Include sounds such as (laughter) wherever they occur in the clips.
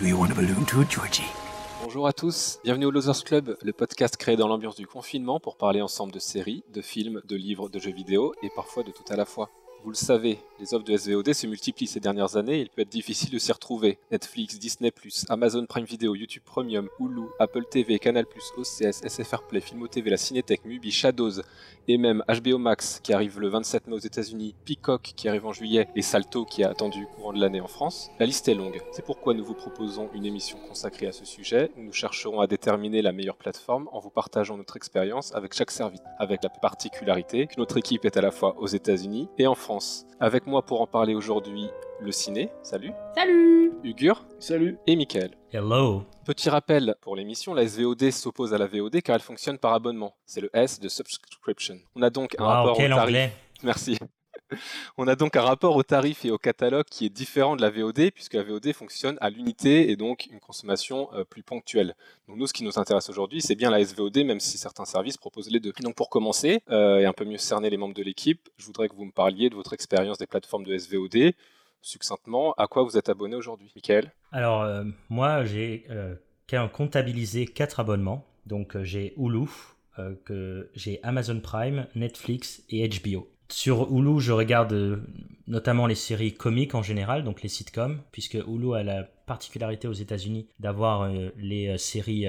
Do you want a balloon too, Georgie? Bonjour à tous, bienvenue au Losers Club, le podcast créé dans l'ambiance du confinement pour parler ensemble de séries, de films, de livres, de jeux vidéo et parfois de tout à la fois. Vous le savez, les offres de SVOD se multiplient ces dernières années et il peut être difficile de s'y retrouver. Netflix, Disney+, Amazon Prime Video, YouTube Premium, Hulu, Apple TV, Canal+, OCS, SFR Play, Filmo TV, la Cinétech, Mubi, Shadows et même HBO Max qui arrive le 27 mai aux États-Unis, Peacock qui arrive en juillet et Salto qui a attendu courant de l'année en France. La liste est longue. C'est pourquoi nous vous proposons une émission consacrée à ce sujet. Nous chercherons à déterminer la meilleure plateforme en vous partageant notre expérience avec chaque service, avec la particularité que notre équipe est à la fois aux États-Unis et en France. Avec moi pour en parler aujourd'hui, le ciné, salut. Salut Ugur. Salut. Et Michael. Hello. Petit rappel pour l'émission, la SVOD s'oppose à la VOD car elle fonctionne par abonnement. C'est le S de subscription. On a donc un Wow, rapport quel au tarif. anglais. Merci. (laughs) On a donc un rapport au tarif et au catalogue qui est différent de la VOD, puisque la VOD fonctionne à l'unité et donc une consommation euh, plus ponctuelle. Nous, ce qui nous intéresse aujourd'hui, c'est bien la SVOD, même si certains services proposent les deux. Donc pour commencer, euh, et un peu mieux cerner les membres de l'équipe, je voudrais que vous me parliez de votre expérience des plateformes de SVOD. Succinctement, à quoi vous êtes abonné aujourd'hui Michael? Alors, euh, moi, j'ai comptabilisé quatre abonnements. Donc, j'ai Hulu, que j'ai Amazon Prime, Netflix et HBO. Sur Hulu, je regarde euh, notamment les séries comiques en général, donc les sitcoms, puisque Hulu a la particularité aux États-Unis d'avoir euh, les euh, séries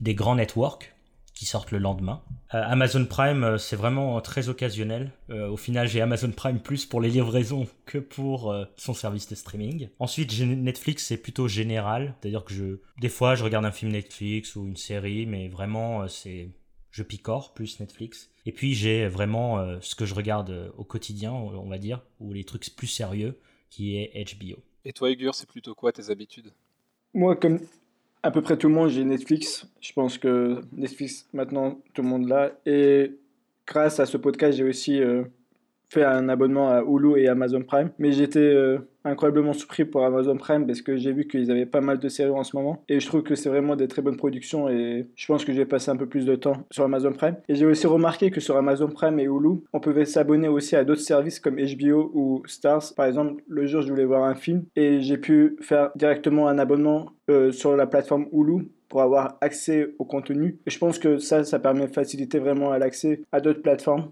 des grands networks qui sortent le lendemain. Amazon Prime, c'est vraiment très occasionnel. Au final, j'ai Amazon Prime plus pour les livraisons que pour son service de streaming. Ensuite, Netflix, c'est plutôt général, c'est-à-dire que je, des fois, je regarde un film Netflix ou une série, mais vraiment, c'est, je picore plus Netflix. Et puis, j'ai vraiment euh, ce que je regarde euh, au quotidien, on va dire, ou les trucs plus sérieux, qui est HBO. Et toi, Ugur, c'est plutôt quoi tes habitudes? Moi, comme à peu près tout le monde, j'ai Netflix. Je pense que Netflix, maintenant, tout le monde l'a. Et grâce à ce podcast, j'ai aussi euh, fait un abonnement à Hulu et Amazon Prime. Mais j'étais euh, incroyablement surpris pour Amazon Prime parce que j'ai vu qu'ils avaient pas mal de séries en ce moment. Et je trouve que c'est vraiment des très bonnes productions. Et je pense que je vais passer un peu plus de temps sur Amazon Prime. Et j'ai aussi remarqué que sur Amazon Prime et Hulu, on pouvait s'abonner aussi à d'autres services comme HBO ou Stars. Par exemple, le jour, je voulais voir un film et j'ai pu faire directement un abonnement euh, sur la plateforme Hulu pour avoir accès au contenu. Et je pense que ça, ça permet de faciliter vraiment l'accès à d'autres plateformes,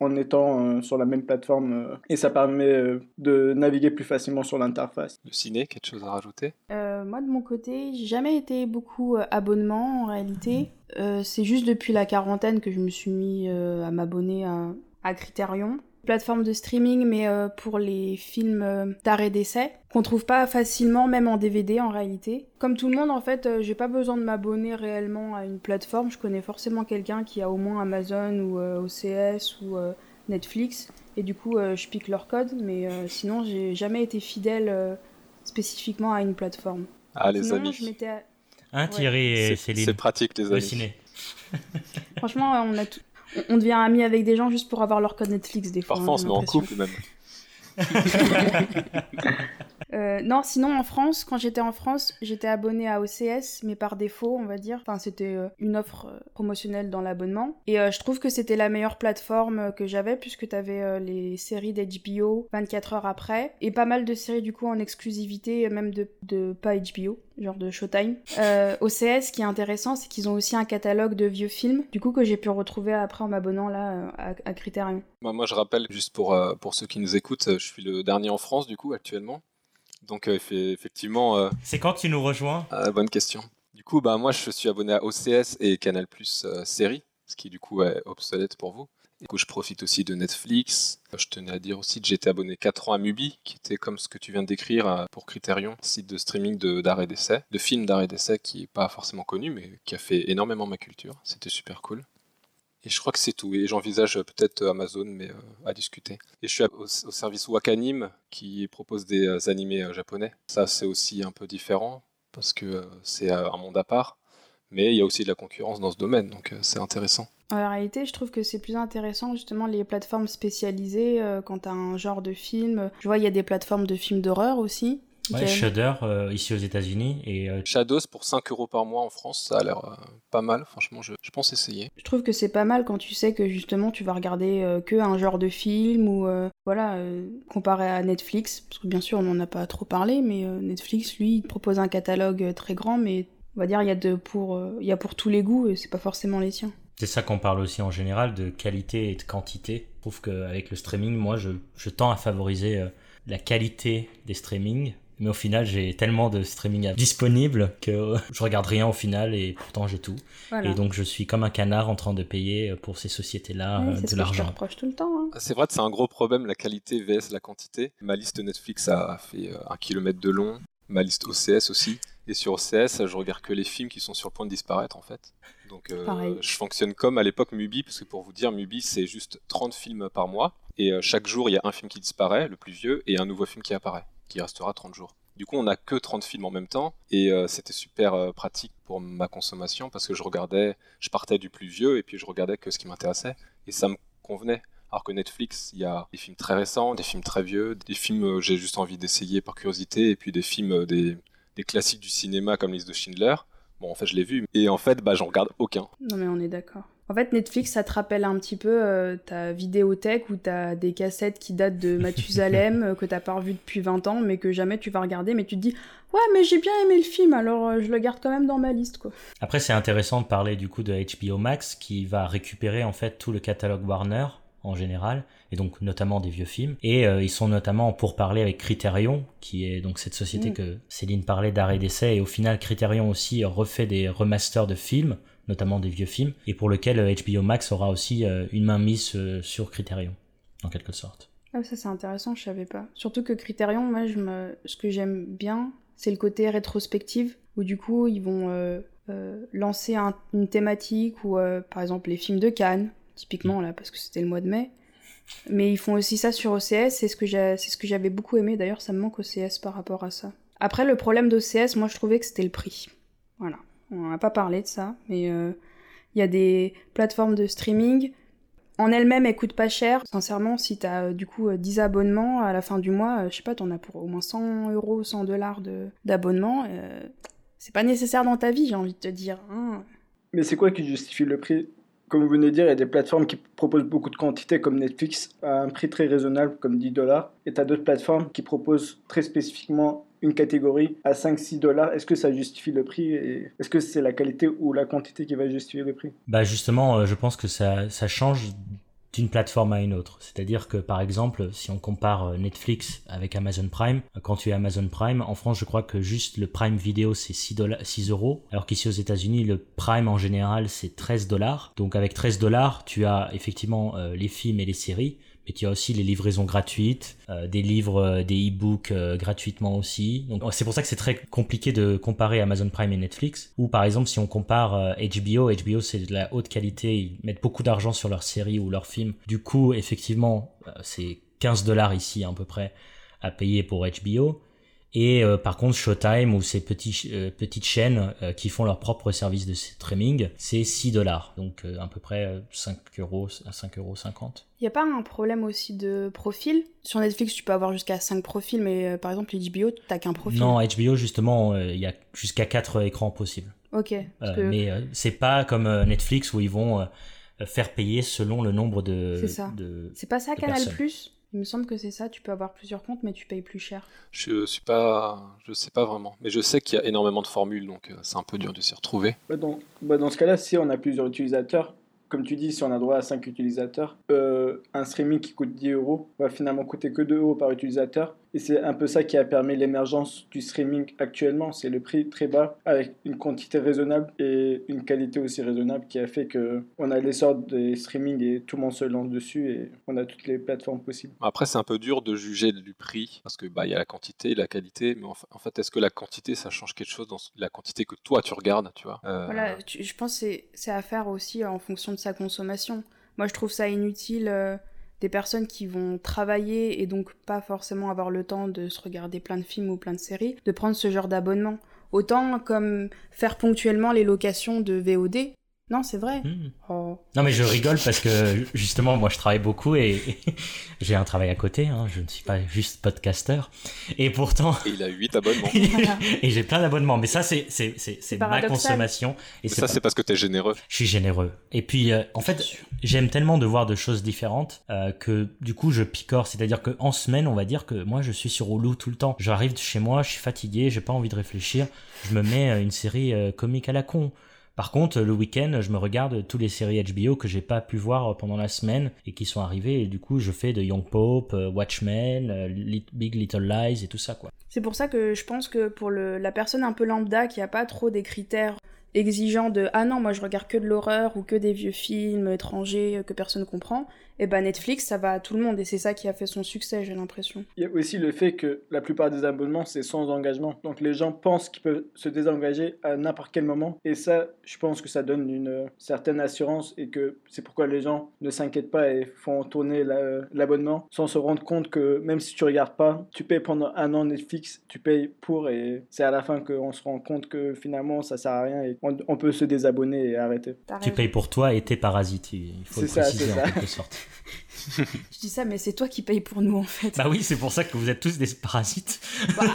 en étant euh, sur la même plateforme. euh, et ça permet euh, de naviguer plus facilement sur l'interface. Le ciné, quelque chose à rajouter? Euh, Moi, de mon côté, j'ai jamais été beaucoup euh, abonnement en réalité. Euh, c'est juste depuis la quarantaine que je me suis mis euh, à m'abonner à, à Criterion. Plateforme de streaming, mais euh, pour les films euh, d'arrêt d'essai, qu'on trouve pas facilement, même en DVD en réalité. Comme tout le monde, en fait, euh, j'ai pas besoin de m'abonner réellement à une plateforme. Je connais forcément quelqu'un qui a au moins Amazon ou euh, OCS ou euh, Netflix, et du coup, euh, je pique leur code, mais euh, sinon, j'ai jamais été fidèle euh, spécifiquement à une plateforme. Ah, les Sinon, amis. je m'étais... Hein, Ouais. Thierry et C'est Céline c'est pratique, les Le amis. ciné. Franchement, on, a tout- on- devient amis avec des gens juste pour avoir leur code Netflix des fois. Parfois, on se met en couple même. (laughs) Euh, non, sinon en France, quand j'étais en France, j'étais abonnée à OCS, mais par défaut, on va dire. Enfin, c'était euh, une offre euh, promotionnelle dans l'abonnement. Et euh, je trouve que c'était la meilleure plateforme que j'avais, puisque t'avais euh, les séries d'HBO 24 heures après, et pas mal de séries du coup en exclusivité, même de, de pas HBO, genre de Showtime. Euh, OCS, ce qui est intéressant, c'est qu'ils ont aussi un catalogue de vieux films, du coup que j'ai pu retrouver après en m'abonnant là euh, à, à Criterion. Moi, moi, je rappelle, juste pour, euh, pour ceux qui nous écoutent, euh, je suis le dernier en France, du coup, actuellement. Donc, euh, effe- effectivement, euh, C'est quand tu nous rejoins euh, bonne question. Du coup, bah, moi, je suis abonné à OCS et Canal Plus euh, série, ce qui, du coup, est obsolète pour vous. Du coup, je profite aussi de Netflix. Je tenais à dire aussi que j'étais abonné 4 ans à Mubi, qui était comme ce que tu viens de décrire euh, pour Criterion, site de streaming de- d'arrêt d'essai, de films d'arrêt d'essai qui n'est pas forcément connu, mais qui a fait énormément ma culture. C'était super cool. Et je crois que c'est tout. Et j'envisage euh, peut-être euh, Amazon, mais à discuter. Et je suis au, service Wakanim, qui propose des animés japonais. Ça, c'est aussi un peu différent, parce que c'est un monde à part. Mais il y a aussi de la concurrence dans ce domaine, donc euh, c'est intéressant. En réalité, je trouve que c'est plus intéressant justement les plateformes spécialisées euh, quand t'as un genre de film. Je vois, il y a des plateformes de films d'horreur aussi. Ouais, Shudder euh, ici aux États-Unis et euh, Shadows pour 5 euros par mois en France, ça a l'air euh, pas mal. Franchement, je, je, pense essayer. Je trouve que c'est pas mal quand tu sais que justement tu vas regarder que un genre de film ou voilà comparé à Netflix, parce que bien sûr on n'en a pas trop parlé, mais Netflix lui il propose un catalogue très grand, mais on va dire il y a de pour il y a pour tous les goûts et c'est pas forcément les tiens. C'est ça qu'on parle aussi en général de qualité et de quantité. Je trouve qu'avec le streaming, moi je, je tends à favoriser la qualité des streamings mais au final j'ai tellement de streaming disponible que (laughs) je regarde rien au final et pourtant j'ai tout. Et donc je suis comme un canard en train de payer pour ces sociétés là euh, de l'argent. tout le temps hein. c'est vrai que c'est un gros problème la qualité vs la quantité. Ma liste Netflix a fait euh, un kilomètre de long. Ma liste OCS aussi et sur OCS je regarde que les films qui sont sur le point de disparaître en fait. Donc euh, je fonctionne comme à l'époque Mubi parce que pour vous dire Mubi c'est juste 30 films par mois. Et chaque jour il y a un film qui disparaît le plus vieux et un nouveau film qui apparaît qui restera 30 jours. Du coup, on n'a que 30 films en même temps. Et euh, c'était super euh, pratique pour ma consommation parce que je regardais, je partais du plus vieux et puis je regardais que ce qui m'intéressait. Et ça me convenait. Alors que Netflix, il y a des films très récents, des films très vieux, des films que euh, j'ai juste envie d'essayer par curiosité et puis des films, des, classiques du cinéma comme Liste de Schindler. Bon, en fait, je l'ai vu et en fait, bah, j'en regarde aucun. Non, mais on est d'accord. En fait, Netflix, ça te rappelle un petit peu euh, ta vidéothèque où t'as des cassettes qui datent de (laughs) Mathusalem, euh, que t'as pas revu depuis 20 ans, mais que jamais tu vas regarder, mais tu te dis Ouais, mais j'ai bien aimé le film, alors euh, je le garde quand même dans ma liste, quoi. Après, c'est intéressant de parler du coup de HBO Max qui va récupérer en fait tout le catalogue Warner en général, et donc notamment des vieux films. Et ils sont notamment pour parler avec Criterion, qui est donc cette société mm. que Céline parlait d'arrêt d'essai, et au final Criterion aussi refait des remasters de films notamment des vieux films, et pour lequel HBO euh, Max aura aussi euh, une main mise euh, sur Criterion, en quelque sorte. Ah, ça c'est intéressant, je savais pas. Surtout que Criterion, moi, je me... ce que j'aime bien, c'est le côté rétrospective, où du coup, ils vont lancer une thématique, ou par exemple les films de Cannes, typiquement là, parce que c'était le mois de mai. Mais ils font aussi ça sur OCS, c'est ce que j'avais beaucoup aimé, d'ailleurs ça me manque OCS par rapport à ça. Après, le problème d'OCS, moi je trouvais que c'était le prix. Voilà. On n'a pas parlé de ça, mais euh, il y a des plateformes de streaming. En elles-mêmes, elles coûtent pas cher. Sincèrement, si tu as euh, du coup 10 euh, abonnements à la fin du mois, je sais pas, t'en as pour au moins 100 euros, 100 dollars d'abonnement. c'est pas nécessaire dans ta vie, j'ai envie de te dire. Hein. Mais c'est quoi qui justifie le prix? Comme vous venez de dire, il y a des plateformes qui proposent beaucoup de quantité comme Netflix à un prix très raisonnable comme 10 dollars. Et tu d'autres plateformes qui proposent très spécifiquement une catégorie à 5-6 dollars, est-ce que ça justifie le prix Est-ce que c'est la qualité ou la quantité qui va justifier le prix? Bah justement, euh, je pense que ça change d'une plateforme à une autre. C'est-à-dire que par exemple, si on compare euh, Netflix avec Amazon Prime, euh, quand tu es Amazon Prime, en France, je crois que juste le Prime vidéo c'est 6, 6 euros, alors qu'ici aux États-Unis, le Prime en général c'est 13 dollars. Donc avec 13 dollars, tu as effectivement les films et les séries, et tu as aussi les livraisons gratuites, euh, des livres, euh, des e-books euh, gratuitement aussi. Donc c'est pour ça que c'est très compliqué de comparer Amazon Prime et Netflix. Ou par exemple si on compare HBO, HBO c'est de la haute qualité, ils mettent beaucoup d'argent sur leurs séries ou leurs films. Du coup effectivement c'est 15 dollars ici à peu près à payer pour HBO. Et euh, par contre, Showtime ou ces petits, euh, petites chaînes euh, qui font leur propre service de streaming, c'est 6 dollars. Donc à peu près 5 euros à 5 euros 50. Il n'y a pas un problème aussi de profil? Sur Netflix, tu peux avoir jusqu'à 5 profils, mais par exemple, HBO, tu n'as qu'un profil? Non, HBO, justement, il y a jusqu'à 4 écrans possibles. Ok. Mais c'est pas comme Netflix où ils vont faire payer selon le nombre de. C'est ça. C'est pas ça, Canal Plus? Il me semble que c'est ça, tu peux avoir plusieurs comptes, mais tu payes plus cher. Je suis pas, je sais pas vraiment, mais je sais qu'il y a énormément de formules, donc euh, c'est un peu dur de s'y retrouver. Bah, dans, bah, dans ce cas-là, si on a plusieurs utilisateurs, comme tu dis, si on a droit à 5 utilisateurs, euh, un streaming qui coûte 10 euros va finalement coûter que 2 euros par utilisateur. Et c'est un peu ça qui a permis l'émergence du streaming actuellement. C'est le prix très bas avec une quantité raisonnable et une qualité aussi raisonnable qui a fait que on a l'essor des streamings et tout le monde se lance dessus et on a toutes les plateformes possibles. Après, c'est un peu dur de juger du prix parce que bah il y a la quantité, la qualité, mais en fait, est-ce que la quantité ça change quelque chose dans la quantité que toi tu regardes, tu vois? Euh, Voilà, je pense que c'est à faire aussi en fonction de sa consommation. Moi, je trouve ça inutile. Euh, des personnes qui vont travailler et donc pas forcément avoir le temps de se regarder plein de films ou plein de séries, de prendre ce genre d'abonnement. Autant comme faire ponctuellement les locations de VOD. Non, c'est vrai. Hmm. Oh. Non mais je rigole parce que justement moi je travaille beaucoup et (laughs) j'ai un travail à côté, hein. je ne suis pas juste podcaster et pourtant Et il a 8 abonnements. (laughs) et j'ai plein d'abonnements mais ça c'est c'est c'est c'est ma consommation et Mais ça, pas- c'est parce que t'es généreux. je suis généreux et puis euh, en fait j'aime tellement de voir de choses différentes euh, que du coup je picore c'est-à-dire que en semaine on va dire que moi je suis sur Hulu tout le temps j'arrive chez moi je suis fatigué j'ai pas envie de réfléchir je me mets euh, une série euh, comique à la con par contre, le week-end, je me regarde toutes les séries HBO que j'ai pas pu voir pendant la semaine et qui sont arrivées. Et du coup, je fais de Young Pope, euh, Watchmen, euh, Big Little Lies et tout ça, quoi. C'est pour ça que je pense que pour la personne un peu lambda qui a pas trop des critères exigeants de ah non moi je regarde que de l'horreur ou que des vieux films étrangers euh, que personne comprend et ben Netflix ça va à tout le monde et c'est ça qui a fait son succès j'ai l'impression Il y a aussi le fait que la plupart des abonnements, c'est sans engagement. Donc les gens pensent qu'ils peuvent se désengager à n'importe quel moment. Et ça, je pense que ça donne une euh, certaine assurance et que c'est pourquoi les gens ne s'inquiètent pas et font tourner la- l'abonnement sans se rendre compte que même si tu regardes pas, tu payes pendant un an Netflix, tu payes pour et c'est à la fin qu'on se rend compte que finalement ça sert à rien et on, on peut se désabonner et arrêter. Tu payes pour toi et tes parasites, il faut le ça, préciser en ça. quelque sorte. (laughs) je dis ça mais c'est toi qui payes pour nous en fait Bah oui, c'est pour ça que vous êtes tous des parasites.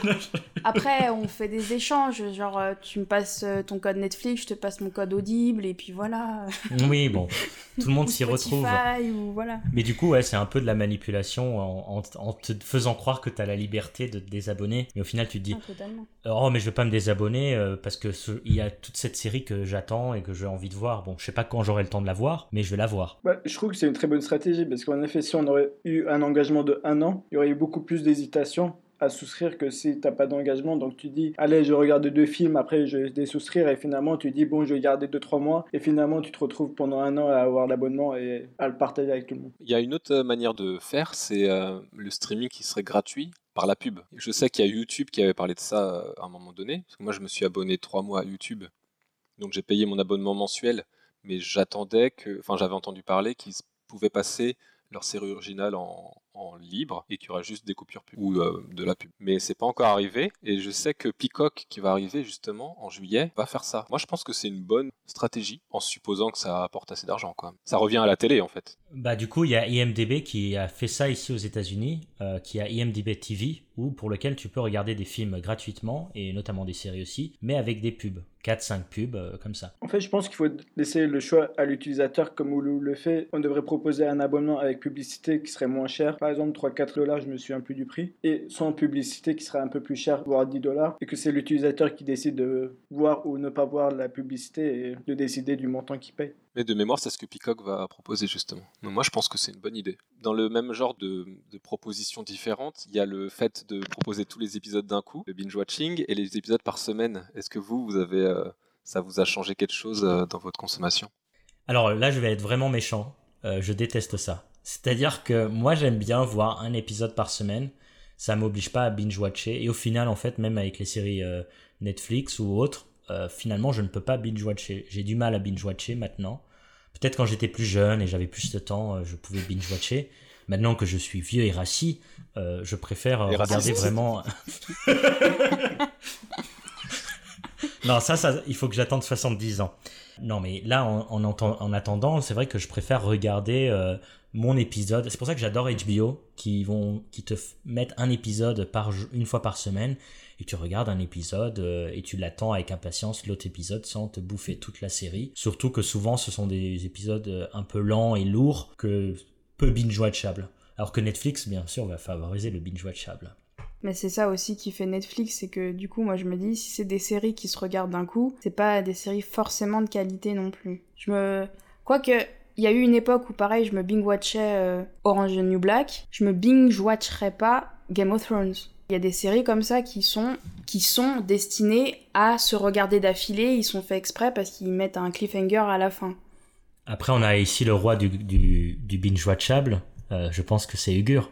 (laughs) après on fait des échanges genre euh, tu me passes euh, ton code Netflix je te passe mon code Audible et puis voilà oui, bon, tout le monde s'y retrouve. Spotify, ou voilà Mais du coup, ouais, c'est un peu de la manipulation en, en- en te faisant croire que tu as la liberté de te désabonner. Mais au final, tu te dis, Ah, oh, mais je vais pas me désabonner euh, parce que il y a toute cette série que j'attends et que j'ai envie de voir. Bon, je sais pas quand j'aurai le temps de la voir, mais je vais la voir. Bah, je trouve que c'est une très bonne stratégie parce qu'en effet, si on aurait eu un engagement de un an, il y aurait eu beaucoup plus d'hésitation à souscrire que si t'as pas d'engagement. Donc tu dis, allez, je regarde deux films, après je vais désouscrire et finalement tu dis, bon, je vais garder deux, trois mois et finalement tu te retrouves pendant un an à avoir l'abonnement et à le partager avec tout le monde. Il y a une autre euh, manière de faire, c'est euh, le streaming qui serait gratuit par la pub. Je sais qu'il y a YouTube qui avait parlé de ça euh, à un moment donné, parce que moi je me suis abonné trois mois à YouTube, donc j'ai payé mon abonnement mensuel, mais j'attendais que, enfin j'avais entendu parler qu'ils pouvaient passer leur série originale en, en libre et qu'il y aura juste des coupures pub ou euh, de la pub. Mais c'est pas encore arrivé et je sais que Peacock qui va arriver justement en juillet va faire ça. Moi je pense que c'est une bonne stratégie en supposant que ça apporte assez d'argent même. Ça revient à la télé en fait. Bah du coup, il y a IMDB qui a fait ça ici aux États-Unis, euh, qui a IMDB TV, où pour lequel tu peux regarder des films gratuitement et notamment des séries aussi, mais avec des pubs, 4-5 pubs euh, comme ça. En fait, je pense qu'il faut laisser le choix à l'utilisateur comme Hulu le fait. On devrait proposer un abonnement avec publicité qui serait moins cher. Par exemple, 3-4 dollars, je me souviens plus du prix. Et sans publicité qui serait un peu plus cher, voire 10 dollars. Et que c'est l'utilisateur qui décide de voir ou ne pas voir la publicité et de décider du montant qu'il paye. Mais de mémoire, c'est ce que Peacock va proposer justement. Moi, je pense que c'est une bonne idée. Dans le même genre de, propositions différentes, il y a le fait de proposer tous les épisodes d'un coup, le binge-watching, et les épisodes par semaine. Est-ce que vous, vous avez, euh, ça vous a changé quelque chose euh, dans votre consommation? Alors là, je vais être vraiment méchant. Euh, je déteste ça. C'est-à-dire que moi, j'aime bien voir un épisode par semaine. Ça m'oblige pas à binge-watcher. Et au final, en fait, même avec les séries Netflix ou autres, euh, finalement, je ne peux pas binge-watcher. J'ai du mal à binge-watcher maintenant. Peut-être quand j'étais plus jeune et j'avais plus de temps, euh, je pouvais binge-watcher. Maintenant que je suis vieux et rassis, euh, je préfère Et regarder vraiment. (laughs) non, ça, ça, il faut que j'attende 70 ans. Non, mais là, en, en, attendant, c'est vrai que je préfère regarder euh, mon épisode. C'est pour ça que j'adore HBO, qui vont, qui te mettent un épisode par une fois par semaine, et tu regardes un épisode euh, et tu l'attends avec impatience l'autre épisode sans te bouffer toute la série. Surtout que souvent, ce sont des épisodes euh, un peu lents et lourds que peu binge-watchable. Alors que Netflix, bien sûr, va favoriser le binge-watchable. Mais c'est ça aussi qui fait Netflix, c'est que du coup, moi je me dis, si c'est des séries qui se regardent d'un coup, c'est pas des séries forcément de qualité non plus. Je me. Quoique, il y a eu une époque où pareil, je me binge-watchais euh, Orange is New Black, je me binge-watcherais pas Game of Thrones. Il y a des séries comme ça qui sont, qui sont destinées à se regarder d'affilée, ils sont faits exprès parce qu'ils mettent un cliffhanger à la fin. Après, on a ici le roi du, du, du binge-watchable. Euh, je pense que c'est Ugur.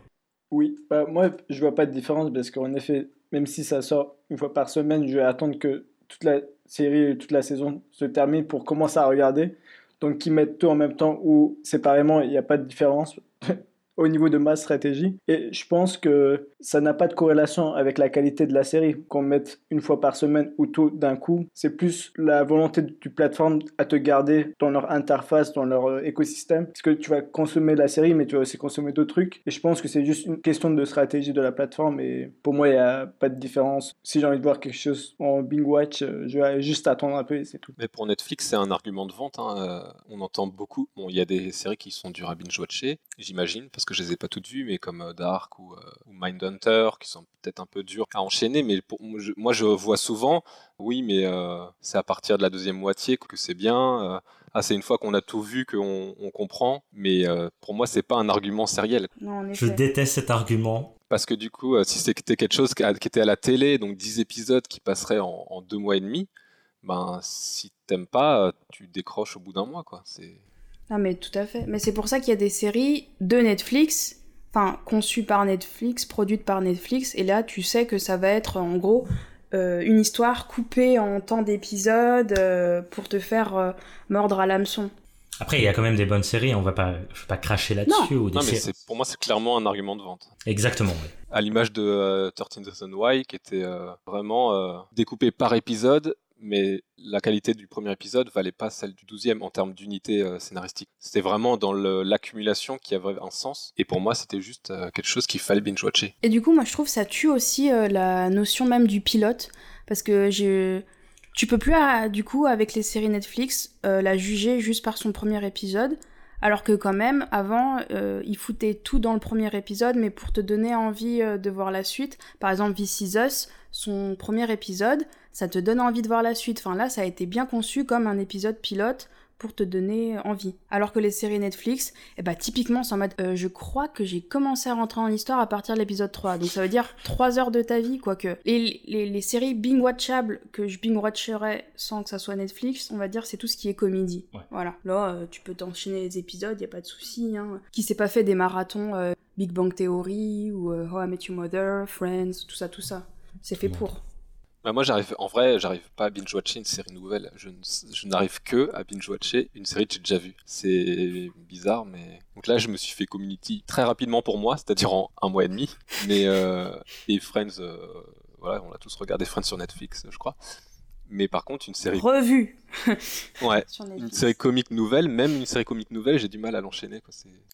Oui, bah, moi je vois pas de différence parce qu'en effet, même si ça sort une fois par semaine, je vais attendre que toute la série, toute la saison se termine pour commencer à regarder. Donc qu'ils mettent tout en même temps ou séparément, il n'y a pas de différence (laughs) au niveau de ma stratégie. Et je pense que ça n'a pas de corrélation avec la qualité de la série. Qu'on mette une fois par semaine ou tout d'un coup, c'est plus la volonté du plateforme à te garder dans leur interface, dans leur euh, écosystème. Parce que tu vas consommer la série, mais tu vas aussi consommer d'autres trucs. Et je pense que c'est juste une question de stratégie de la plateforme. Et pour moi, il n'y a pas de différence. Si j'ai envie de voir quelque chose en Bing Watch, euh, je vais juste attendre un peu et c'est tout. Mais pour Netflix, c'est un argument de vente. Hein. Euh, on entend beaucoup. Bon, il y a des séries qui sont dures à binge-watcher, j'imagine, parce que je les ai pas toutes vues, mais comme Dark ou, ou Mindhunter, qui sont peut-être un peu durs à enchaîner. Mais pour, moi, je vois souvent, oui, mais c'est à partir de la deuxième moitié que c'est bien ah, c'est une fois qu'on a tout vu qu'on on comprend, mais euh, pour moi, c'est pas un argument sériel. Je déteste cet argument. Parce que du coup, euh, si c'était quelque chose qui, était à la télé, donc 10 épisodes qui passeraient en, deux mois et demi, ben, si t'aimes pas, euh, tu décroches au bout d'un mois, quoi. C'est... Non, mais tout à fait. Mais c'est pour ça qu'il y a des séries de Netflix, enfin, conçues par Netflix, produites par Netflix, et là, tu sais que ça va être, en gros, euh, une histoire coupée en temps d'épisodes euh, pour te faire euh, mordre à l'hameçon. Après, il y a quand même des bonnes séries, on va pas, pas cracher là-dessus. Non, mais pour moi, c'est clairement un argument de vente. Exactement, oui. À l'image de 13 Reasons Why, qui était vraiment découpé par épisode mais la qualité du premier épisode valait pas celle du douzième en termes d'unité euh, scénaristique. C'était vraiment dans l'accumulation qui avait un sens, et pour moi c'était juste euh, quelque chose qu'il fallait binge-watcher. Et du coup, moi je trouve ça tue aussi euh, la notion même du pilote, parce que je... tu peux plus, du coup, avec les séries Netflix, la juger juste par son premier épisode. Alors que quand même, avant, ils foutaient tout dans le premier épisode, mais pour te donner envie de voir la suite. Par exemple, This Is Us, son premier épisode, ça te donne envie de voir la suite. Enfin là, ça a été bien conçu comme un épisode pilote pour te donner envie. Alors que les séries Netflix, eh ben, typiquement, c'est en mode, euh, je crois que j'ai commencé à rentrer en histoire à partir de l'épisode 3. Donc ça veut dire 3 heures de ta vie, quoique. Les, les, les séries bing-watchables que je bing-watcherais sans que ça soit Netflix, on va dire, c'est tout ce qui est comédie. Voilà. Là, euh, tu peux t'enchaîner les épisodes, y a pas de souci. Hein. Qui s'est pas fait des marathons euh, Big Bang Theory ou How I Met Your Mother, Friends, tout ça, tout ça. C'est fait pour. Bah moi, j'arrive, en vrai, j'arrive pas à binge-watcher une série nouvelle. Je, je n'arrive que à binge-watcher une série que j'ai déjà vue. C'est bizarre, mais. Donc là, je me suis fait Community très rapidement pour moi, c'est-à-dire en un mois et demi. Mais. Euh... Et Friends, euh... voilà, on a tous regardé Friends sur Netflix, je crois mais par contre une série revue. (laughs) Ouais. Une série comique nouvelle même une série comique nouvelle j'ai du mal à l'enchaîner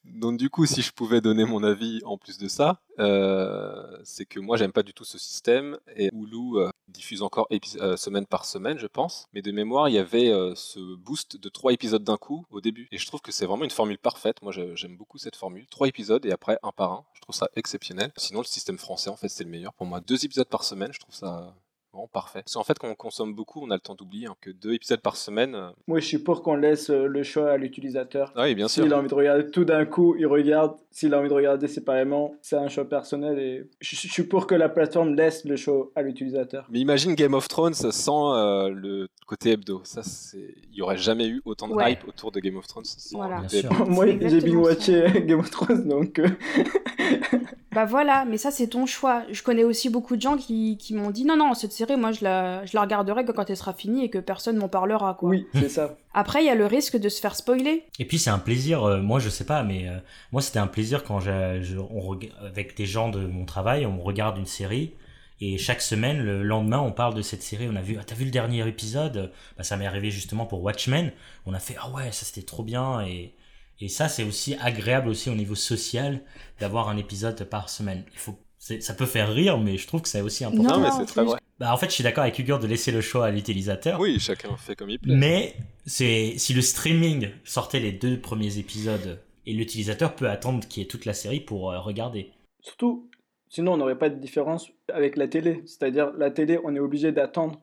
donc du coup si je pouvais donner mon avis en plus de ça euh, c'est que moi j'aime pas du tout ce système et Hulu euh, diffuse encore euh, semaine par semaine je pense. Mais de mémoire il y avait ce boost de trois épisodes d'un coup au début. Et je trouve que c'est vraiment une formule parfaite. Moi j'aime beaucoup cette formule. Trois épisodes et après un par un. Je trouve ça exceptionnel. Sinon le système français en fait c'est le meilleur. Pour moi deux épisodes par semaine je trouve ça Bon, parfait. Parce qu'en fait, quand on consomme beaucoup, on a le temps d'oublier hein, que deux épisodes par semaine. Euh, Moi, je suis pour qu'on laisse euh, le choix à l'utilisateur. Ah oui, bien sûr. S'il a envie de regarder tout d'un coup, il regarde. S'il a envie de regarder séparément, c'est un choix personnel. Et je, suis pour que la plateforme laisse le choix à l'utilisateur. Mais imagine Game of Thrones sans euh, le côté hebdo. Ça, c'est. Il n'y aurait jamais eu autant de hype autour de Game of Thrones sans voilà. Moi, j'ai bien watché Game of Thrones, donc. (laughs) (laughs) bah voilà, mais ça, c'est ton choix. Je connais aussi beaucoup de gens qui, qui m'ont dit non, non, cette série, moi, je la, je la regarderai que quand elle sera finie et que personne m'en parlera, quoi. Oui, c'est ça. (laughs) Après, il y a le risque de se faire spoiler. Et puis, c'est un plaisir, euh, moi, je sais pas, mais euh, moi, c'était un plaisir quand je, on, avec des gens de mon travail, on regarde une série. Et chaque semaine, le lendemain, on parle de cette série. On a vu, ah, t'as vu le dernier épisode? Bah, Ça m'est arrivé justement pour Watchmen. On a fait, ah ouais, ça c'était trop bien. Et, et ça, c'est aussi agréable aussi au niveau social d'avoir un épisode par semaine. Il faut ça peut faire rire, mais je trouve que c'est aussi important. Non, mais c'est très vrai. Bah, en fait, je suis d'accord avec Hugo de laisser le choix à l'utilisateur. Oui, chacun fait comme il plaît. Mais c'est si le streaming sortait les deux premiers épisodes et l'utilisateur peut attendre qu'il y ait toute la série pour euh, regarder. Surtout, sinon on n'aurait pas de différence avec la télé. C'est-à-dire, la télé, on est obligé d'attendre.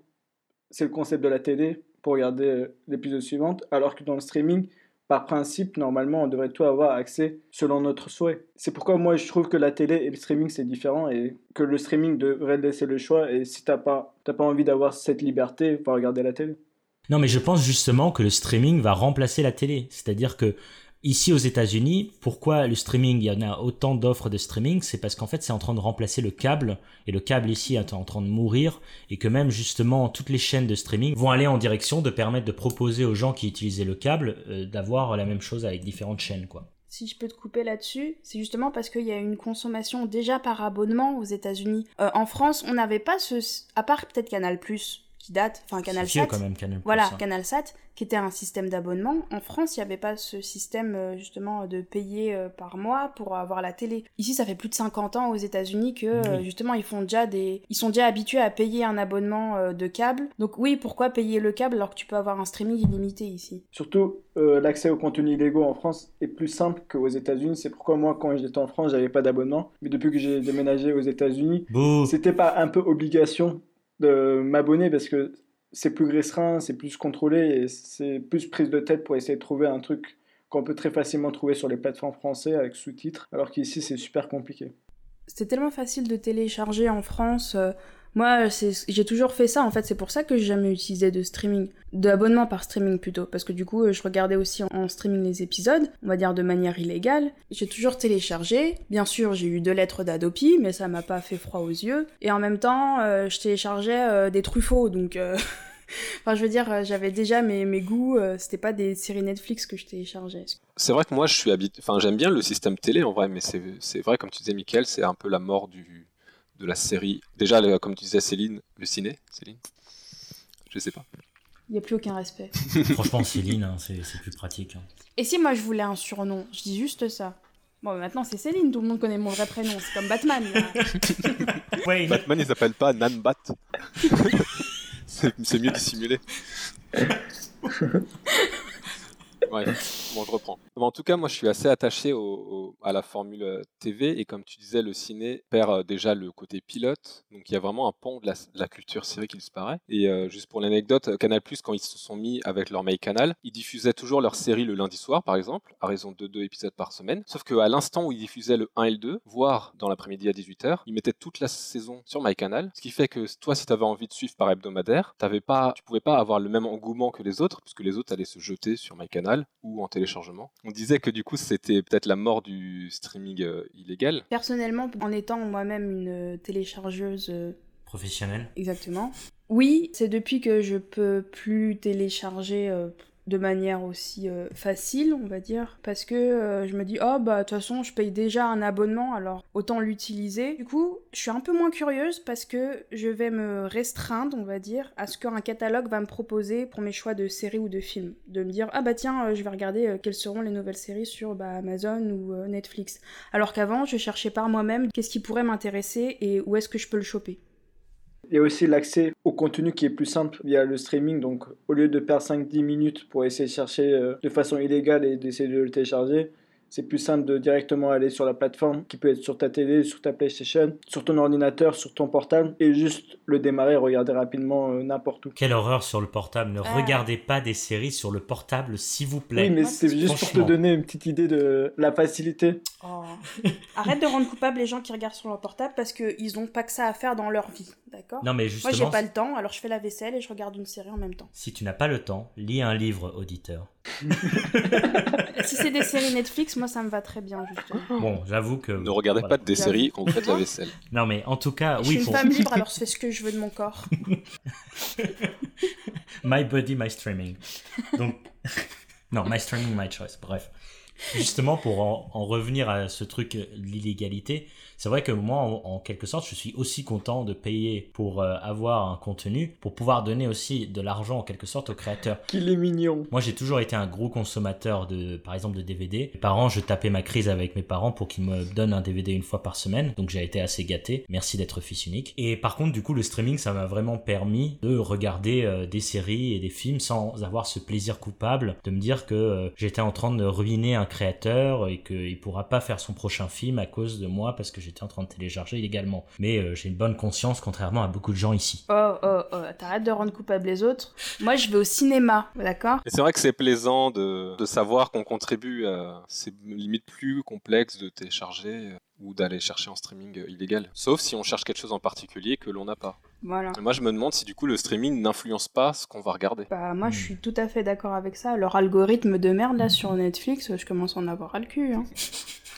C'est le concept de la télé pour regarder euh, l'épisode suivant, alors que dans le streaming, par principe, normalement, on devrait tout avoir accès selon notre souhait. C'est pourquoi moi, je trouve que la télé et le streaming, c'est différent et que le streaming devrait laisser le choix. Et si t'as pas, pas envie d'avoir cette liberté, va regarder la télé. Non, mais je pense justement que le streaming va remplacer la télé. C'est-à-dire que Ici aux États-Unis, pourquoi le streaming, il y en a autant d'offres de streaming, c'est parce qu'en fait c'est en train de remplacer le câble, et le câble ici est en train de mourir, et que même justement toutes les chaînes de streaming vont aller en direction de permettre de proposer aux gens qui utilisaient le câble euh, d'avoir la même chose avec différentes chaînes. quoi. si je peux te couper là-dessus, c'est justement parce qu'il y a une consommation déjà par abonnement aux États-Unis. Euh, en France, on n'avait pas ce. À part peut-être Canal, qui date, enfin Canal Sat. quand même, Canal Voilà, hein. Canal Sat, qui était un système d'abonnement. En France, il n'y avait pas ce système euh, justement de payer euh, par mois pour avoir la télé. Ici, ça fait plus de 50 ans aux États-Unis que euh, justement ils font déjà des, ils sont déjà habitués à payer un abonnement de câble. Donc oui, pourquoi payer le câble alors que tu peux avoir un streaming illimité ici? Surtout, l'accès aux contenus illégaux en France est plus simple qu'aux États-Unis. C'est pourquoi moi, quand j'étais en France, j'avais pas d'abonnement. Mais depuis que j'ai déménagé aux États-Unis, c'était pas un peu obligation de m'abonner parce que c'est plus restreint, c'est plus contrôlé et c'est plus prise de tête pour essayer de trouver un truc qu'on peut très facilement trouver sur les plateformes françaises avec sous-titres, alors qu'ici c'est super compliqué. C'est tellement facile de télécharger en France. Euh, moi, j'ai toujours fait ça, en fait, c'est pour ça que j'ai jamais utilisé de streaming, d'abonnement par streaming plutôt, parce que du coup, je regardais aussi en, streaming les épisodes, on va dire de manière illégale. J'ai toujours téléchargé, bien sûr, j'ai eu deux lettres d'Adopi, mais ça m'a pas fait froid aux yeux, et en même temps, euh, je téléchargeais euh, des Truffauts, donc... Euh, (laughs) enfin, je veux dire, j'avais déjà mes, mes goûts, c'était pas des séries Netflix que je téléchargeais. C'est vrai que moi, je suis habitué. Enfin, j'aime bien le système télé en vrai, mais c'est vrai, comme tu disais, Michael, c'est un peu la mort du, de la série Déjà, comme tu disais, Céline, le ciné, Céline Je sais pas. Il n'y a plus aucun respect. (laughs) Franchement, Céline, hein, c'est plus pratique. Hein. Et si moi je voulais un surnom Je dis juste ça. Bon, maintenant c'est Céline, tout le monde connaît mon vrai prénom, c'est comme Batman. (laughs) Batman, il s'appelle pas Nanbat. (laughs) c'est mieux dissimulé. Ouais, (laughs) bon, je reprends. en tout cas, moi, je suis assez attaché à la formule euh, TV et comme tu disais, le ciné perd euh, déjà le côté pilote. Donc, il y a vraiment un pont de la, culture série qui disparaît. Et euh, juste pour l'anecdote, Canal+, quand ils se sont mis avec leur mail canal, ils diffusaient toujours leur série le lundi soir, par exemple, à raison de deux épisodes par semaine. Sauf qu'à l'instant où ils diffusaient le 1 et le 2, voire dans l'après-midi à 18h, ils mettaient toute la saison sur MyCanal. Ce qui fait que toi, si tu avais envie de suivre par hebdomadaire, avais pas, tu pouvais pas avoir le même engouement que les autres, puisque les autres allaient se jeter sur MyCanal ou en téléchargement. On disait que du coup c'était peut-être la mort du streaming euh, illégal. Personnellement, en étant moi-même une téléchargeuse euh, professionnelle. Exactement. Oui, c'est depuis que je peux plus télécharger euh, de manière aussi euh, facile, on va dire, parce que euh, je me dis oh bah de toute façon je paye déjà un abonnement alors autant l'utiliser. Du coup, je suis un peu moins curieuse parce que je vais me restreindre, on va dire, à ce qu'un catalogue va me proposer pour mes choix de séries ou de films, de me dire ah bah tiens, euh, je vais regarder quelles seront les nouvelles séries sur bah, Amazon ou Netflix. Alors qu'avant, je cherchais par moi-même qu'est-ce qui pourrait m'intéresser et où est-ce que je peux le choper. A aussi l'accès au contenu qui est plus simple via le streaming. Donc, au lieu de perdre 5-10 minutes pour essayer de chercher euh, de façon illégale et d'essayer de le télécharger, c'est plus simple de directement aller sur la plateforme qui peut être sur ta télé, sur ta PlayStation, sur ton ordinateur, sur ton portable et juste le démarrer, regarder rapidement euh, n'importe où. Quelle horreur sur le portable. Ne ah. regardez pas des séries sur le portable, s'il vous plaît. Oui, mais c'est juste pour te donner une petite idée de la facilité. Oh. Arrête de rendre coupable les gens qui regardent sur leur portable parce qu'ils n'ont pas que ça à faire dans leur vie, d'accord? Non, mais justement. Moi, j'ai pas le temps, alors je fais la vaisselle et je regarde une série en même temps. Si tu n'as pas le temps, lis un livre, auditeur. (laughs) si c'est des séries Netflix, moi ça me va très bien justement. Bon, j'avoue que. Ne regardez pas des séries quand vous faites la vaisselle. (laughs) Non, mais en tout cas, oui. Je suis une femme libre, (laughs) alors je fais ce que je veux de mon corps. my body, my streaming. Donc, non, my streaming, my choice. Bref. Justement, pour en, en revenir à ce truc, l'illégalité, c'est vrai que moi, en, quelque sorte, je suis aussi content de payer pour euh, avoir un contenu, pour pouvoir donner aussi de l'argent en quelque sorte aux créateurs. Qu'il est mignon. Moi, j'ai toujours été un gros consommateur de, par exemple, de DVD. Mes parents, je tapais ma crise avec mes parents pour qu'ils me donnent un DVD une fois par semaine. Donc, j'ai été assez gâté. Merci d'être fils unique. Et par contre, du coup, le streaming, ça m'a vraiment permis de regarder euh, des séries et des films sans avoir ce plaisir coupable de me dire que euh, j'étais en train de ruiner un créateur et qu'il pourra pas faire son prochain film à cause de moi parce que j'étais en train de télécharger illégalement. Mais euh, j'ai une bonne conscience, contrairement à beaucoup de gens ici. Oh, oh, oh, t'arrêtes de rendre coupable les autres. Moi, je vais au cinéma, d'accord? C'est vrai que c'est plaisant de, de savoir qu'on contribue à. C'est limite plus complexe de télécharger euh, ou d'aller chercher en streaming euh, illégal. Sauf si on cherche quelque chose en particulier que l'on n'a pas. Voilà. moi, je me demande si du coup le streaming n'influence pas ce qu'on va regarder. Bah, moi, je suis tout à fait d'accord avec ça. Leur algorithme de merde là sur Netflix, je commence à en avoir à le cul. Hein. (laughs)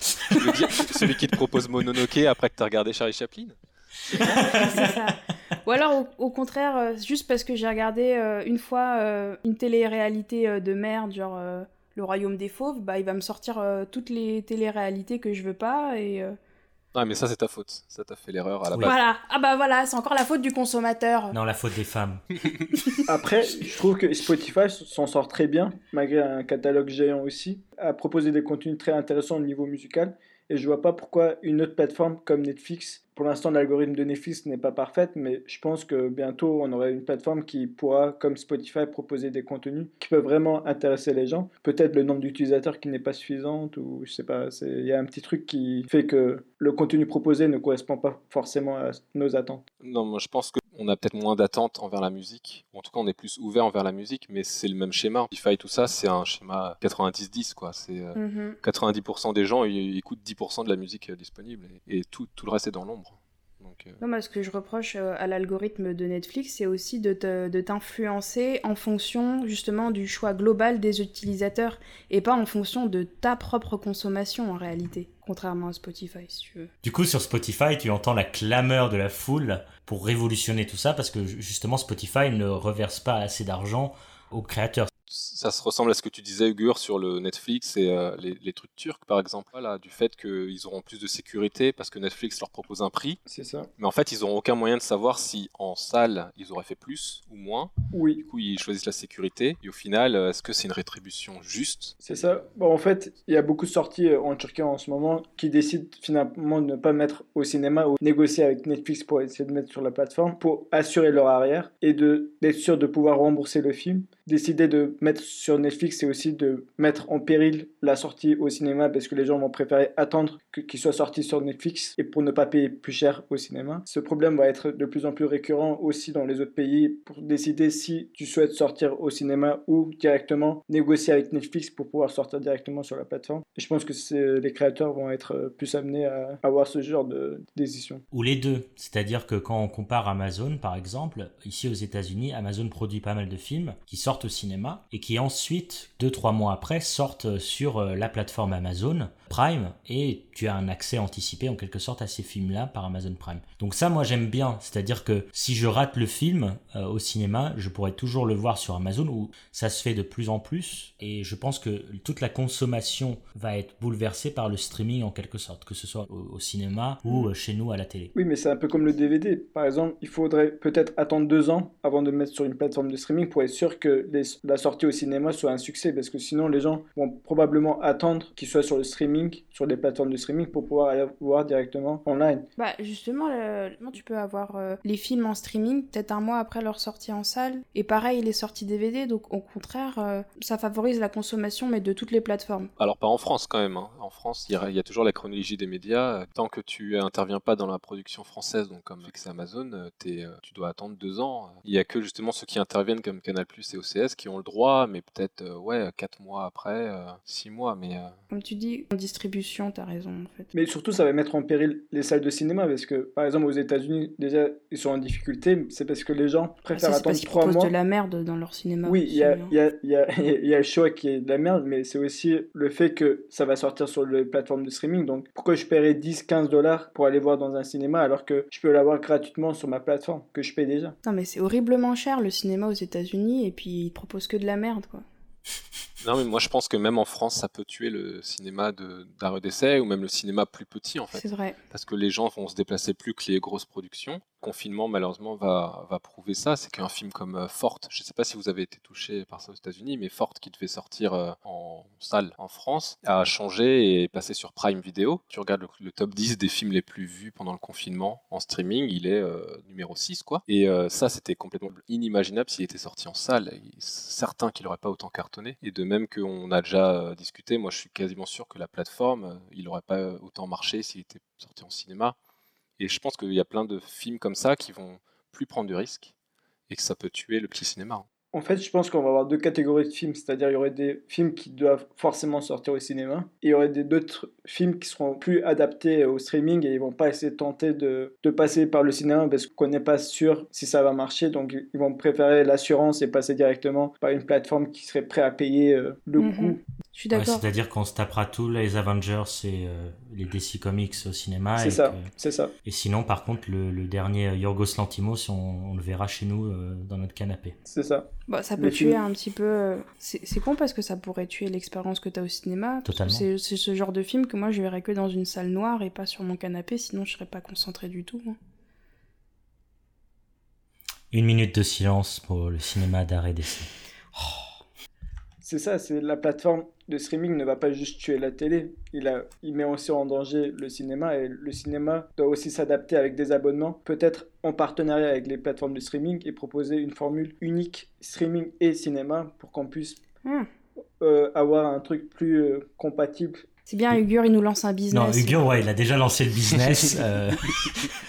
celui qui te propose Mononoke après que tu as regardé Charlie Chaplin (laughs) ça. Ou alors au, contraire, euh, juste parce que j'ai regardé euh, une fois euh, une télé-réalité de merde, genre le royaume des fauves, bah il va me sortir euh, toutes les télé-réalités que je veux pas et euh, Ah, mais ça, c'est ta faute. Ça, t'as fait l'erreur à la Oui. base. voilà. Ah bah voilà, c'est encore la faute du consommateur. Non, la faute des femmes. (laughs) Après, je trouve que Spotify s'en sort très bien, malgré un catalogue géant aussi, à proposer des contenus très intéressants au niveau musical. Et je vois pas pourquoi une autre plateforme comme Netflix, pour l'instant l'algorithme de Netflix n'est pas parfaite, mais je pense que bientôt on aura une plateforme qui pourra, comme Spotify, proposer des contenus qui peuvent vraiment intéresser les gens. Peut-être le nombre d'utilisateurs qui n'est pas suffisant, ou je sais pas, il y a un petit truc qui fait que le contenu proposé ne correspond pas forcément à nos attentes. Non, moi, je pense qu'on a peut-être moins d'attentes envers la musique. En tout cas, on est plus ouvert envers la musique, mais c'est le même schéma. Spotify, tout ça, c'est un schéma 90-10, quoi. C'est euh, Mhm. 90% des gens ils écoutent 10% de la musique euh, disponible et, et tout, tout le reste est dans l'ombre. Donc, euh, Non, moi, ce que je reproche euh, à l'algorithme de Netflix, c'est aussi de te- de t'influencer en fonction justement du choix global des utilisateurs et pas en fonction de ta propre consommation en réalité, contrairement à Spotify, si tu veux. Du coup, sur Spotify, tu entends la clameur de la foule pour révolutionner tout ça parce que justement, Spotify ne reverse pas assez d'argent aux créateurs. Ça se ressemble à ce que tu disais, Ugur, sur le Netflix et euh, les, les trucs turcs, par exemple. Voilà, du fait qu'ils auront plus de sécurité parce que Netflix leur propose un prix. C'est ça Mais en fait, ils n'auront aucun moyen de savoir si en salle, ils auraient fait plus ou moins. Oui, Du coup, ils choisissent la sécurité. Et au final, euh, est-ce que c'est une rétribution juste? C'est ça. Bon, en fait, il y a beaucoup de sorties euh, en Turquie en ce moment qui décident finalement de ne pas mettre au cinéma ou négocier avec Netflix pour essayer de mettre sur la plateforme pour assurer leur arrière et d'être sûr de pouvoir rembourser le film. Décider de mettre sur Netflix, c'est aussi de mettre en péril la sortie au cinéma parce que les gens vont préférer attendre qu'il soit sorti sur Netflix et pour ne pas payer plus cher au cinéma. Ce problème va être de plus en plus récurrent aussi dans les autres pays pour décider si tu souhaites sortir au cinéma ou directement négocier avec Netflix pour pouvoir sortir directement sur la plateforme. Je pense que les créateurs vont être euh, plus amenés à avoir ce genre de décision. Ou les deux. C'est-à-dire que quand on compare Amazon, par exemple, ici aux États-Unis, Amazon produit pas mal de films qui sortent au cinéma et qui ensuite, deux, trois mois après, sortent sur euh, la plateforme Amazon Prime et tu as un accès anticipé en quelque sorte à ces films-là par Amazon Prime. Donc ça, moi j'aime bien. C'est-à-dire que si je rate le film euh, au cinéma, je pourrais toujours le voir sur Amazon où ça se fait de plus en plus et je pense que toute la consommation va être bouleversée par le streaming en quelque sorte, que ce soit au, cinéma ou euh, chez nous à la télé. Oui, mais c'est un peu comme le DVD. Par exemple, il faudrait peut-être attendre deux ans avant de mettre sur une plateforme de streaming pour être sûr que la sortie au cinéma soit un succès. Parce que sinon, les gens vont probablement attendre qu'il soit sur le streaming, sur les plateformes de streaming, pour pouvoir aller voir directement online. Bah justement, le- tu peux avoir euh, les films en streaming peut-être un mois après leur sortie en salle? Et pareil, les sorties DVD, donc au contraire, euh, ça favorise la consommation, mais de toutes les plateformes. Alors pas en France quand même. hein. En France, il y, a- il y a toujours la chronologie des médias. Tant que tu interviens pas dans la production française, donc comme c'est Amazon, euh, t'es, euh, tu dois attendre deux ans. Il y a que justement ceux qui interviennent comme Canal+ et OCS qui ont le droit, mais peut-être euh, ouais quatre mois après, euh, six mois. Mais euh, Comme tu dis, en distribution, t'as raison en fait. Mais surtout, ça va mettre en péril les salles de cinéma. Parce que, par exemple, aux États-Unis, déjà, ils sont en difficulté. C'est parce que les gens Ah, préfèrent ça, attendre parce qu'ils trois proposent mois. de la merde dans leur cinéma. Oui, il aussi, y a, hein. il y, a, il y, a, (laughs) il y a le choix qui est de la merde, mais c'est aussi le fait que ça va sortir sur les plateformes de streaming. Donc pourquoi je paierais 10-15 dollars pour aller voir dans un cinéma alors que je peux l'avoir gratuitement sur ma plateforme que je paye déjà? Non mais c'est horriblement cher le cinéma aux États-Unis et puis ils proposent que de la merde quoi. non, mais moi je pense que même en France, ça peut tuer le cinéma de- d'arrêt d'essai ou même le cinéma plus petit en fait. C'est vrai. parce que les gens vont se déplacer plus que les grosses productions. Confinement, malheureusement, va, prouver ça. C'est qu'un film comme euh, Forte, je ne sais pas si vous avez été touché par ça aux États-Unis, mais Forte, qui devait sortir euh, en salle en France, a changé et est passé sur Prime Video. Tu regardes le, top 10 des films les plus vus pendant le confinement en streaming, il est euh, numéro 6, quoi. Et ça, c'était complètement inimaginable s'il était sorti en salle. Certain qu'il n'aurait pas autant cartonné. Et de même qu'on a déjà discuté, moi je suis quasiment sûr que la plateforme, il n'aurait pas autant marché s'il était sorti en cinéma. Et je pense qu'il y a plein de films comme ça qui vont plus prendre de risques et que ça peut tuer le petit cinéma. En fait, je pense qu'on va avoir deux catégories de films, c'est-à-dire il y aurait des films qui doivent forcément sortir au cinéma, et il y aurait d'autres films qui seront plus adaptés au streaming et ils vont pas essayer de tenter de, de passer par le cinéma parce qu'on n'est pas sûr si ça va marcher, donc ils vont préférer l'assurance et passer directement par une plateforme qui serait prêt à payer euh, le Mhm. coût. Je suis d'accord. C'est-à-dire qu'on se tapera tous les Avengers et euh, les DC Comics au cinéma. C'est et ça, c'est ça. Et sinon, par contre, le, le dernier Yorgos Lantimos, on, on le verra chez nous euh, dans notre canapé. C'est ça. Bah, ça peut tuer un petit peu. euh, C'est con parce que ça pourrait tuer l'expérience que t'as au cinéma. Totalement. C'est ce genre de film que moi je verrais que dans une salle noire et pas sur mon canapé, sinon je serais pas concentré du tout. hein. Une minute de silence pour le cinéma d'arrêt d'essai. C'est ça, c'est la plateforme de streaming ne va pas juste tuer la télé, il, a, il met aussi en danger le cinéma et le cinéma doit aussi s'adapter avec des abonnements, peut-être en partenariat avec les plateformes de streaming et proposer une formule unique streaming et cinéma pour qu'on puisse Hmm. euh, avoir un truc plus euh, compatible. C'est bien, Ugur, il nous lance un business. Non, Hugo, ouais, il a déjà lancé le business. (laughs) euh,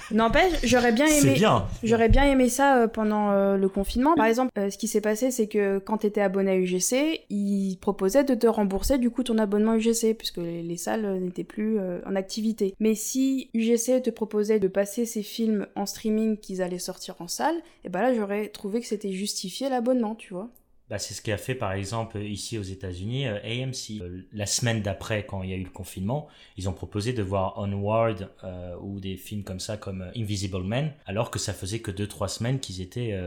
N'empêche, j'aurais bien c'est aimé. bien. J'aurais bien aimé ça euh, pendant euh, le confinement. Par exemple, euh, ce qui s'est passé, c'est que quand tu étais abonné à UGC, ils proposaient de te rembourser du coup ton abonnement UGC, puisque les, les salles n'étaient plus en activité. Mais si UGC te proposait de passer ces films en streaming qu'ils allaient sortir en salle, et ben là j'aurais trouvé que c'était justifié l'abonnement, tu vois. Bah, c'est ce qu'a fait par exemple ici aux États-Unis euh, AMC. Euh, la semaine d'après, quand il y a eu le confinement, ils ont proposé de voir Onward euh, ou des films comme ça comme euh, Invisible Man, alors que ça faisait que 2-3 semaines qu'ils étaient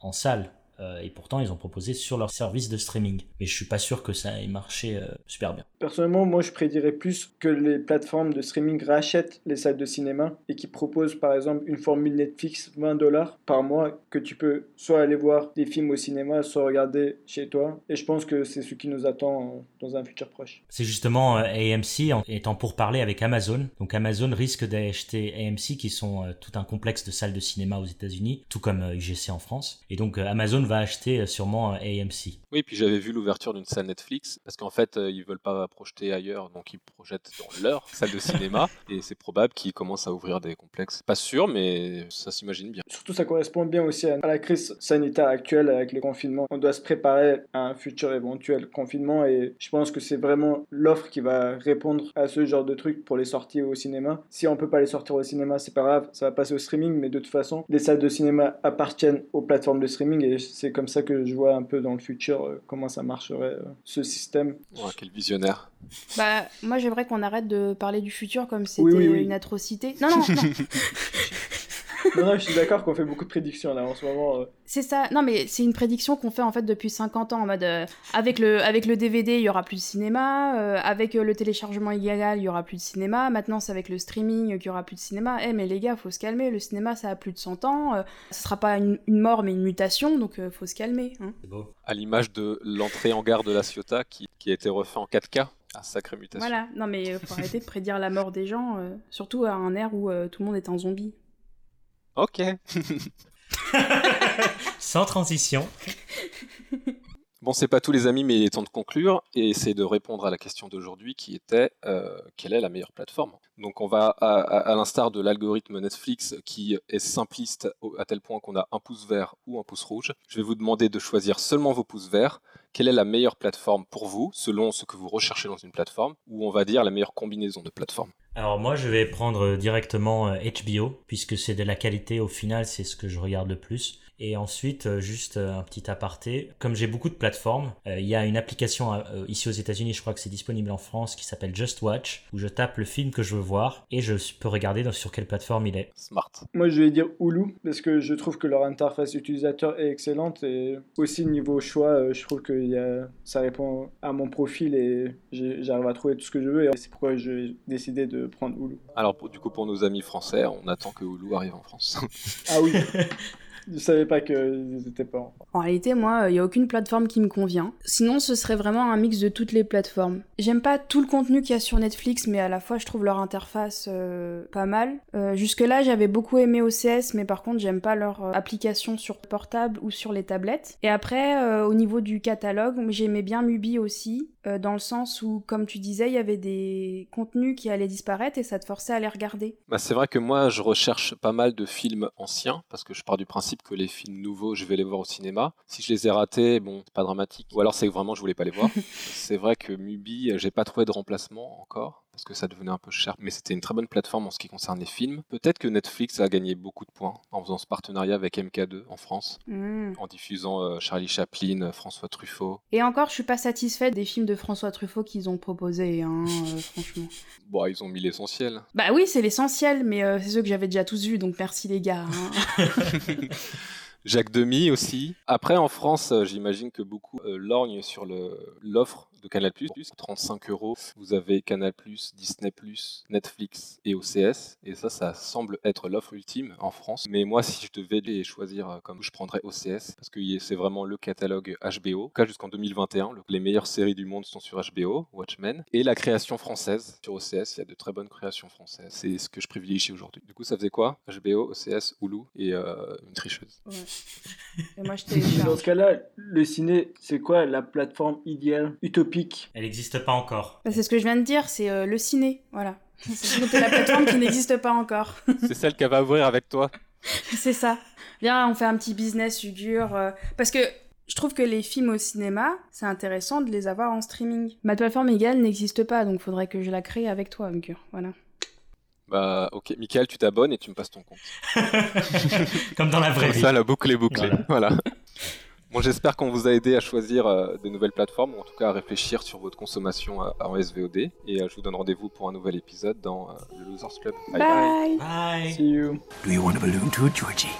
en salle. Euh, et pourtant, ils ont proposé sur leur service de streaming. Mais je suis pas sûr que ça ait marché euh, super bien. Personnellement, moi je prédirais plus que les plateformes de streaming rachètent les salles de cinéma et qui proposent par exemple une formule Netflix 20 dollars par mois que tu peux soit aller voir des films au cinéma, soit regarder chez toi. Et je pense que c'est ce qui nous attend euh, dans un futur proche. C'est justement AMC en étant pour parler avec Amazon. Donc Amazon risque d'acheter AMC qui sont tout un complexe de salles de cinéma aux États-Unis, tout comme UGC en France. Et donc Amazon va acheter euh, sûrement euh, AMC. Oui, puis j'avais vu l'ouverture d'une salle Netflix, parce qu'en fait, euh, ils veulent pas projeter ailleurs, donc ils projettent dans leur (laughs) salle de cinéma, et c'est probable qu'ils commencent à ouvrir des complexes. Pas sûr, mais ça s'imagine bien. Surtout, ça correspond bien aussi à à la crise sanitaire actuelle avec les confinements. On doit se préparer à un futur éventuel confinement et je pense que c'est vraiment l'offre qui va répondre à ce genre de truc pour les sorties au cinéma. Si on peut pas les sortir au cinéma, c'est pas grave, ça va passer au streaming, mais de toute façon, les salles de cinéma appartiennent aux plateformes de streaming et c'est comme ça que je vois un peu dans le futur euh, comment ça marcherait euh, ce système. Ouais, quel visionnaire. Bah, moi j'aimerais qu'on arrête de parler du futur comme c'était Oui, oui, oui. une atrocité. Non, non, non. (laughs) non, non, je suis d'accord qu'on fait beaucoup de prédictions là en ce moment. euh. C'est ça. Non, mais c'est une prédiction qu'on fait en fait depuis 50 ans en mode euh, avec le avec le DVD, il y aura plus de cinéma, euh, avec euh, le téléchargement illégal, il y aura plus de cinéma. Maintenant, c'est avec le streaming qu'il y aura plus de cinéma. Eh mais les gars, faut se calmer, le cinéma ça a plus de 100 ans, euh, ce sera pas une, une mort mais une mutation, donc euh, faut se calmer. hein. Beau. À l'image de l'entrée en gare de la Ciotat qui, qui a été refait en 4K. Ah, sacrée mutation. Voilà. Non mais euh, faut arrêter de prédire la mort des gens, euh, surtout à un air où euh, tout le monde est un zombie. Ok. (laughs) Sans transition. Bon, c'est pas tous les amis, mais il est temps de conclure et essayer de répondre à la question d'aujourd'hui qui était euh, quelle est la meilleure plateforme? Donc, on va, à, à- à l'instar de l'algorithme Netflix qui est simpliste à tel point qu'on a un pouce vert ou un pouce rouge, je vais vous demander de choisir seulement vos pouces verts. Quelle est la meilleure plateforme pour vous, selon ce que vous recherchez dans une plateforme, ou on va dire la meilleure combinaison de plateformes? Alors moi je vais prendre directement euh, HBO puisque c'est de la qualité au final c'est ce que je regarde le plus. Et ensuite euh, juste euh, un petit aparté, comme j'ai beaucoup de plateformes, euh, il y a une application euh, ici aux États-Unis, je crois que c'est disponible en France qui s'appelle Just Watch où je tape le film que je veux voir et je peux regarder dans- sur quelle plateforme il est. Smart. Moi, je vais dire Hulu parce que je trouve que leur interface utilisateur est excellente et aussi niveau choix, euh, je trouve que il y a- ça répond à mon profil et j'arrive à trouver tout ce que je veux et c'est pourquoi j'ai décidé de prendre Hulu. Alors, pour- du coup, pour nos amis français, on attend que Hulu arrive en France. Ah oui, (laughs) je savais pas qu'ils étaient pas en En réalité, moi, il n'y a aucune plateforme qui me convient. Sinon, ce serait vraiment un mix de toutes les plateformes. J'aime pas tout le contenu qu'il y a sur Netflix, mais à la fois, je trouve leur interface euh, pas mal. Euh, Jusque-là, j'avais beaucoup aimé OCS, mais par contre, j'aime pas leur euh, application sur portable ou sur les tablettes. Et après, euh, au niveau du catalogue, j'aimais bien Mubi aussi, euh, dans le sens où, comme tu disais, il y avait des contenus qui allaient disparaître et ça te forçait à les regarder. Bah, c'est vrai que moi, je recherche pas mal de films anciens, parce que je pars du principe que les films nouveaux, je vais les voir au cinéma. Si je les ai ratés, bon, c'est pas dramatique. Ou alors c'est que vraiment, je voulais pas les voir. (laughs) c'est vrai que Mubi, euh, j'ai pas trouvé de remplacement encore. Parce que ça devenait un peu cher. Mais c'était une très bonne plateforme en ce qui concerne les films. Peut-être que Netflix a gagné beaucoup de points en faisant ce partenariat avec MK2 en France, Hmm. en diffusant euh, Charlie Chaplin, euh, François Truffaut. Et encore, je suis pas satisfaite des films de François Truffaut qu'ils ont proposés, hein, euh, (laughs) franchement. Bon, ils ont mis l'essentiel. Bah oui, c'est l'essentiel, mais euh, c'est ceux que j'avais déjà tous vus, donc merci les gars. hein. (laughs) Jacques Demy aussi. Après, en France, j'imagine que beaucoup lorgnent sur l'offre de Canal+. 35 euros, vous avez Canal+, Disney+, Netflix et OCS. Et ça, ça semble être l'offre ultime en France. Mais moi, si je devais les choisir euh, comme je prendrais OCS, parce que c'est vraiment le catalogue HBO. En tout cas, jusqu'en 2021, le- les meilleures séries du monde sont sur HBO, Watchmen. Et la création française. Sur OCS, il y a de très bonnes créations françaises. C'est ce que je privilégie aujourd'hui. Du coup, ça faisait quoi? HBO, OCS, Hulu et euh, une tricheuse. Ouais. (laughs) Et moi, je Dans ce cas-là, le ciné, c'est quoi la plateforme idéale, utopique Elle n'existe pas encore. Bah, c'est ce que je viens de dire, c'est euh, le ciné, voilà. C'est la plateforme qui n'existe pas encore. (laughs) C'est celle qu'elle va ouvrir avec toi. c'est ça. Viens, on fait un petit business Ugur. euh, parce que je trouve que les films au cinéma, c'est intéressant de les avoir en streaming. Ma plateforme égale n'existe pas, donc faudrait que je la crée avec toi, Ugur. Voilà. Bah, ok, Michael, tu t'abonnes et tu me passes ton compte. (laughs) Comme dans la vraie Comme vie. ça, la boucle est bouclée. Voilà. Voilà. Bon, j'espère qu'on vous a aidé à choisir euh, de nouvelles plateformes, ou en tout cas à réfléchir sur votre consommation euh, en SVOD. Et euh, je vous donne rendez-vous pour un nouvel épisode dans euh, le Losers Club. bye. Bye. Bye. See you. Do you want a balloon too, Georgie?